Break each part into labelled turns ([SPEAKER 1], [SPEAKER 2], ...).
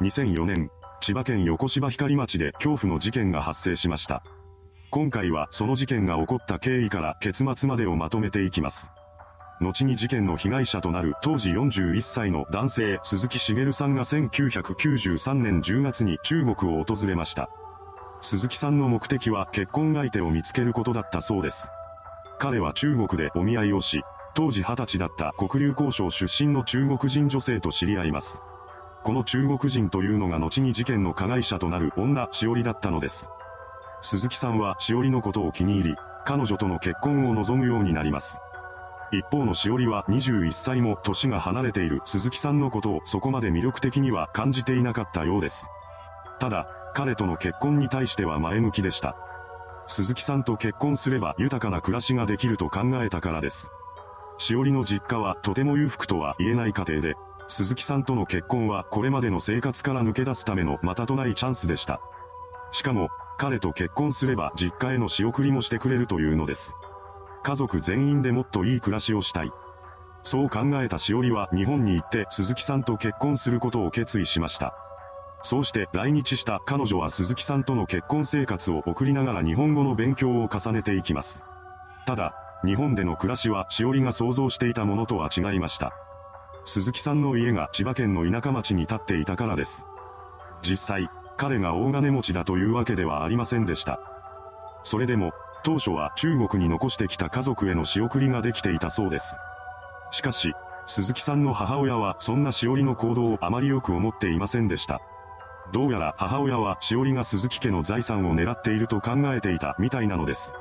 [SPEAKER 1] 2004年、千葉県横芝光町で恐怖の事件が発生しました。今回はその事件が起こった経緯から結末までをまとめていきます。後に事件の被害者となる当時41歳の男性鈴木茂さんが1993年10月に中国を訪れました。鈴木さんの目的は結婚相手を見つけることだったそうです。彼は中国でお見合いをし、当時20歳だった黒竜交渉出身の中国人女性と知り合います。この中国人というのが後に事件の加害者となる女、しおりだったのです。鈴木さんはしおりのことを気に入り、彼女との結婚を望むようになります。一方のしおりは21歳も年が離れている鈴木さんのことをそこまで魅力的には感じていなかったようです。ただ、彼との結婚に対しては前向きでした。鈴木さんと結婚すれば豊かな暮らしができると考えたからです。しおりの実家はとても裕福とは言えない家庭で、鈴木さんとの結婚はこれまでの生活から抜け出すためのまたとないチャンスでした。しかも、彼と結婚すれば実家への仕送りもしてくれるというのです。家族全員でもっといい暮らしをしたい。そう考えたしおりは日本に行って鈴木さんと結婚することを決意しました。そうして来日した彼女は鈴木さんとの結婚生活を送りながら日本語の勉強を重ねていきます。ただ、日本での暮らしはしおりが想像していたものとは違いました。鈴木さんの家が千葉県の田舎町に建っていたからです。実際、彼が大金持ちだというわけではありませんでした。それでも、当初は中国に残してきた家族への仕送りができていたそうです。しかし、鈴木さんの母親はそんなしおりの行動をあまりよく思っていませんでした。どうやら母親はしおりが鈴木家の財産を狙っていると考えていたみたいなのです。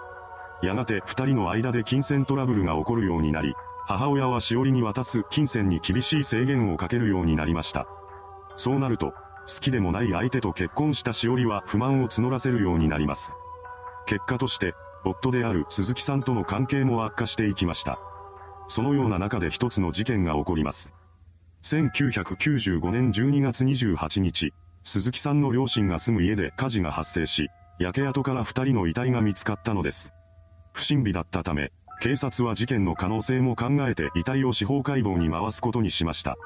[SPEAKER 1] やがて二人の間で金銭トラブルが起こるようになり、母親はしおりに渡す金銭に厳しい制限をかけるようになりました。そうなると、好きでもない相手と結婚したしおりは不満を募らせるようになります。結果として、夫である鈴木さんとの関係も悪化していきました。そのような中で一つの事件が起こります。1995年12月28日、鈴木さんの両親が住む家で火事が発生し、焼け跡から二人の遺体が見つかったのです。不審火だったため、警察は事件の可能性も考えて遺体を司法解剖に回すことにしました。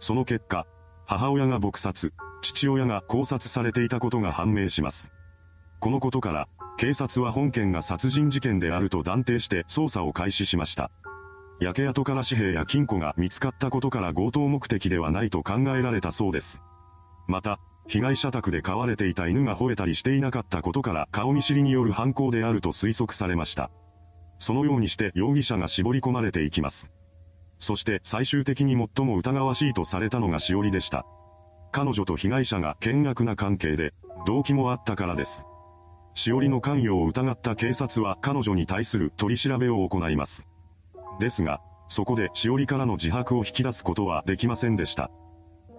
[SPEAKER 1] その結果、母親が撲殺、父親が考察されていたことが判明します。このことから、警察は本件が殺人事件であると断定して捜査を開始しました。焼け跡から紙幣や金庫が見つかったことから強盗目的ではないと考えられたそうです。また、被害者宅で飼われていた犬が吠えたりしていなかったことから顔見知りによる犯行であると推測されました。そのようにして容疑者が絞り込まれていきます。そして最終的に最も疑わしいとされたのがしおりでした。彼女と被害者が険悪な関係で、動機もあったからです。しおりの関与を疑った警察は彼女に対する取り調べを行います。ですが、そこでしおりからの自白を引き出すことはできませんでした。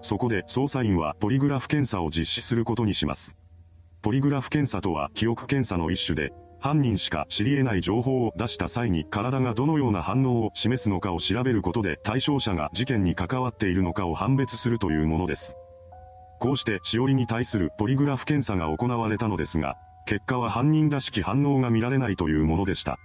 [SPEAKER 1] そこで捜査員はポリグラフ検査を実施することにします。ポリグラフ検査とは記憶検査の一種で、犯人しか知り得ない情報を出した際に体がどのような反応を示すのかを調べることで対象者が事件に関わっているのかを判別するというものです。こうしてしおりに対するポリグラフ検査が行われたのですが、結果は犯人らしき反応が見られないというものでした。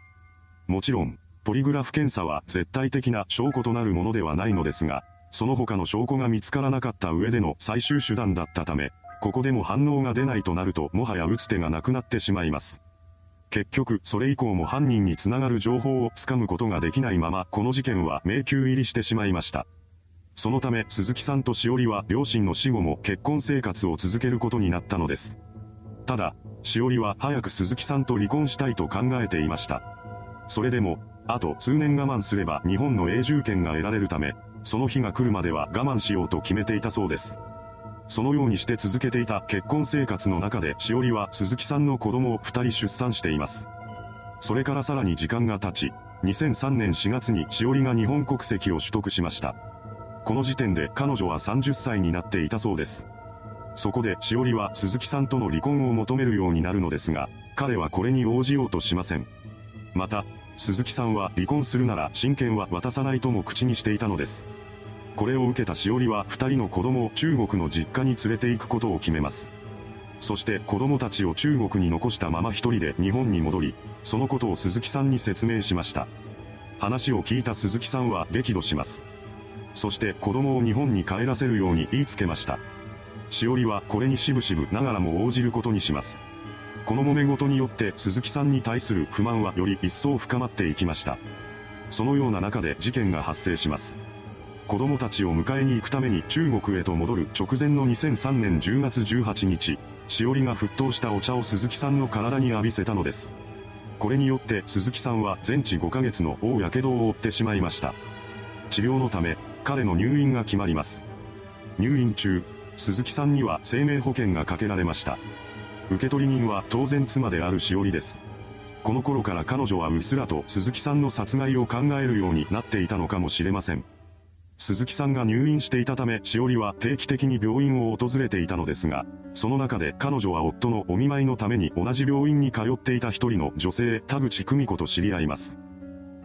[SPEAKER 1] もちろん、ポリグラフ検査は絶対的な証拠となるものではないのですが、その他の証拠が見つからなかった上での最終手段だったため、ここでも反応が出ないとなるともはや打つ手がなくなってしまいます。結局、それ以降も犯人につながる情報をつかむことができないまま、この事件は迷宮入りしてしまいました。そのため、鈴木さんとしおりは両親の死後も結婚生活を続けることになったのです。ただ、しおりは早く鈴木さんと離婚したいと考えていました。それでも、あと数年我慢すれば日本の永住権が得られるため、その日が来るまでは我慢しようと決めていたそうです。そのようにして続けていた結婚生活の中でしおりは鈴木さんの子供を二人出産しています。それからさらに時間が経ち、2003年4月にしおりが日本国籍を取得しました。この時点で彼女は30歳になっていたそうです。そこでしおりは鈴木さんとの離婚を求めるようになるのですが、彼はこれに応じようとしません。また、鈴木さんは離婚するなら親権は渡さないとも口にしていたのです。これを受けたしおりは二人の子供を中国の実家に連れて行くことを決めます。そして子供たちを中国に残したまま一人で日本に戻り、そのことを鈴木さんに説明しました。話を聞いた鈴木さんは激怒します。そして子供を日本に帰らせるように言いつけました。しおりはこれにしぶしぶながらも応じることにします。この揉め事によって鈴木さんに対する不満はより一層深まっていきました。そのような中で事件が発生します。子供たちを迎えに行くために中国へと戻る直前の2003年10月18日、しおりが沸騰したお茶を鈴木さんの体に浴びせたのです。これによって鈴木さんは全治5ヶ月の大やけどを負ってしまいました。治療のため、彼の入院が決まります。入院中、鈴木さんには生命保険がかけられました。受取人は当然妻であるしおりです。この頃から彼女はうっすらと鈴木さんの殺害を考えるようになっていたのかもしれません。鈴木さんが入院していたため、しおりは定期的に病院を訪れていたのですが、その中で彼女は夫のお見舞いのために同じ病院に通っていた一人の女性、田口久美子と知り合います。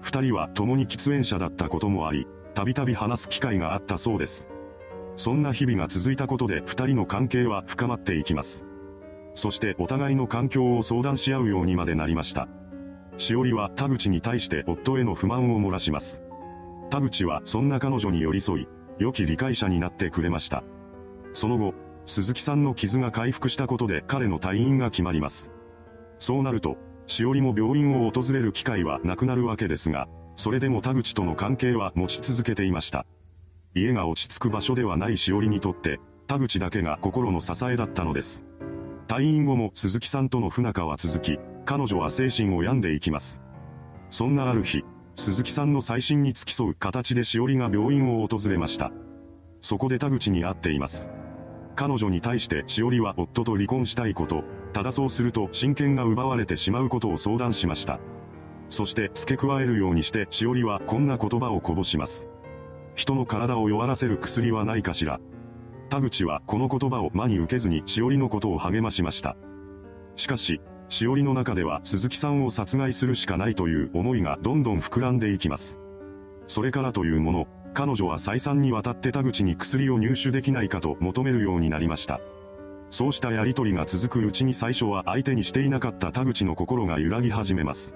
[SPEAKER 1] 二人は共に喫煙者だったこともあり、たびたび話す機会があったそうです。そんな日々が続いたことで二人の関係は深まっていきます。そしてお互いの環境を相談し合うようにまでなりました。しおりは田口に対して夫への不満を漏らします。田口はそんな彼女に寄り添い、良き理解者になってくれました。その後、鈴木さんの傷が回復したことで彼の退院が決まります。そうなると、しおりも病院を訪れる機会はなくなるわけですが、それでも田口との関係は持ち続けていました。家が落ち着く場所ではないしおりにとって、田口だけが心の支えだったのです。退院後も鈴木さんとの不仲は続き、彼女は精神を病んでいきます。そんなある日、鈴木さんの再審に付き添う形でしおりが病院を訪れました。そこで田口に会っています。彼女に対してしおりは夫と離婚したいこと、ただそうすると親権が奪われてしまうことを相談しました。そして付け加えるようにしてしおりはこんな言葉をこぼします。人の体を弱らせる薬はないかしら。田口はこの言葉を真に受けずにしおりのことを励ましました。しかし、しおりの中では鈴木さんを殺害するしかないという思いがどんどん膨らんでいきます。それからというもの、彼女は再三にわたって田口に薬を入手できないかと求めるようになりました。そうしたやりとりが続くうちに最初は相手にしていなかった田口の心が揺らぎ始めます。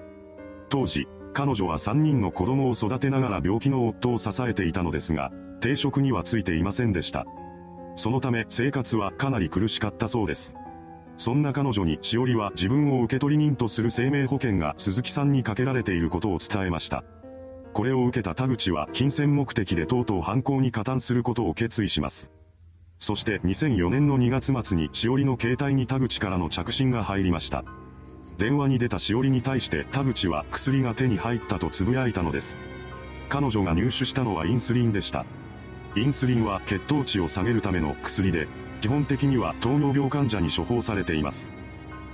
[SPEAKER 1] 当時、彼女は3人の子供を育てながら病気の夫を支えていたのですが、定職にはついていませんでした。そのため生活はかなり苦しかったそうです。そんな彼女にしおりは自分を受取人とする生命保険が鈴木さんにかけられていることを伝えました。これを受けた田口は金銭目的でとうとう犯行に加担することを決意します。そして2004年の2月末にしおりの携帯に田口からの着信が入りました。電話に出たしおりに対して田口は薬が手に入ったと呟いたのです。彼女が入手したのはインスリンでした。インスリンは血糖値を下げるための薬で、基本的には糖尿病患者に処方されています。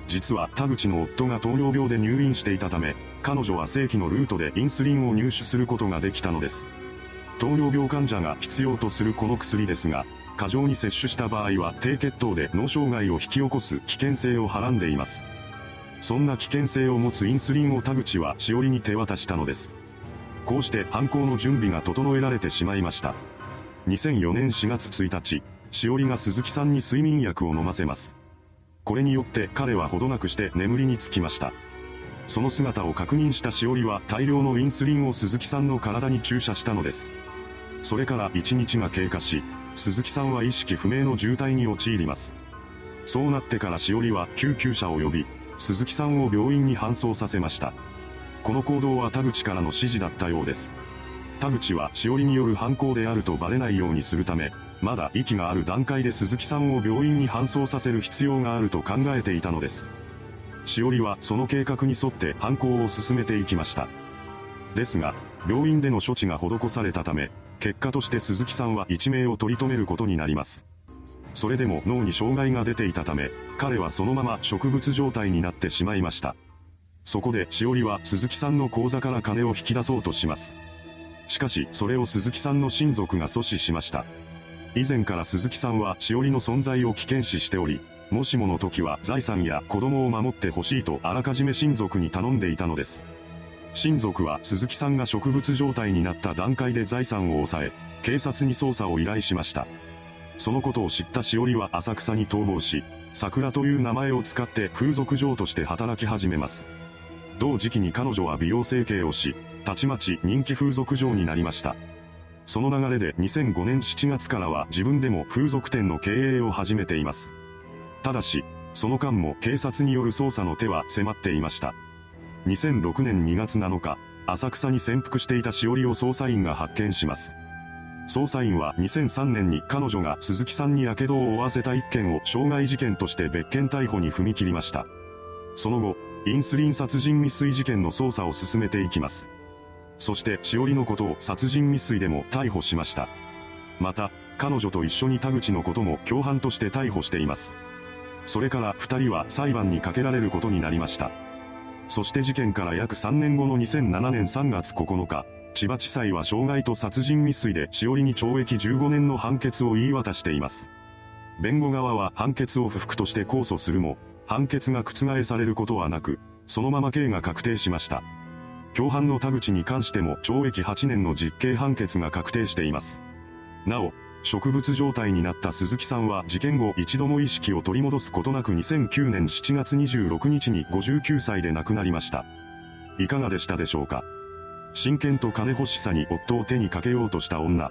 [SPEAKER 1] 実は田口の夫が糖尿病で入院していたため、彼女は正規のルートでインスリンを入手することができたのです。糖尿病患者が必要とするこの薬ですが、過剰に摂取した場合は低血糖で脳障害を引き起こす危険性をはらんでいます。そんな危険性を持つインスリンを田口はしおりに手渡したのです。こうして犯行の準備が整えられてしまいました。2004年4月1日、しおりが鈴木さんに睡眠薬を飲ませます。これによって彼はほどなくして眠りにつきました。その姿を確認したしおりは大量のインスリンを鈴木さんの体に注射したのです。それから1日が経過し、鈴木さんは意識不明の重体に陥ります。そうなってからしおりは救急車を呼び、鈴木さんを病院に搬送させました。この行動は田口からの指示だったようです。田口はしおりによる犯行であるとバレないようにするため、まだ息がある段階で鈴木さんを病院に搬送させる必要があると考えていたのです。しおりはその計画に沿って犯行を進めていきました。ですが、病院での処置が施されたため、結果として鈴木さんは一命を取り留めることになります。それでも脳に障害が出ていたため、彼はそのまま植物状態になってしまいました。そこでしおりは鈴木さんの口座から金を引き出そうとします。しかし、それを鈴木さんの親族が阻止しました。以前から鈴木さんはしおりの存在を危険視しており、もしもの時は財産や子供を守ってほしいとあらかじめ親族に頼んでいたのです。親族は鈴木さんが植物状態になった段階で財産を抑え、警察に捜査を依頼しました。そのことを知ったしおりは浅草に逃亡し、桜という名前を使って風俗嬢として働き始めます。同時期に彼女は美容整形をし、たちまち人気風俗嬢になりました。その流れで2005年7月からは自分でも風俗店の経営を始めています。ただし、その間も警察による捜査の手は迫っていました。2006年2月7日、浅草に潜伏していたしおりを捜査員が発見します。捜査員は2003年に彼女が鈴木さんに火傷を負わせた一件を傷害事件として別件逮捕に踏み切りました。その後、インスリン殺人未遂事件の捜査を進めていきます。そして、しおりのことを殺人未遂でも逮捕しました。また、彼女と一緒に田口のことも共犯として逮捕しています。それから二人は裁判にかけられることになりました。そして事件から約3年後の2007年3月9日、千葉地裁は傷害と殺人未遂でしおりに懲役15年の判決を言い渡しています。弁護側は判決を不服として控訴するも、判決が覆されることはなく、そのまま刑が確定しました。共犯の田口に関しても懲役8年の実刑判決が確定しています。なお、植物状態になった鈴木さんは事件後一度も意識を取り戻すことなく2009年7月26日に59歳で亡くなりました。いかがでしたでしょうか？真剣と金欲しさに夫を手にかけようとした女。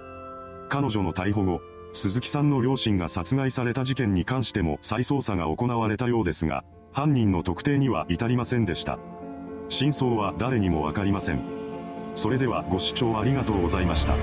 [SPEAKER 1] 彼女の逮捕後、鈴木さんの両親が殺害された事件に関しても再捜査が行われたようですが、犯人の特定には至りませんでした。真相は誰にもわかりません。それではご視聴ありがとうございました。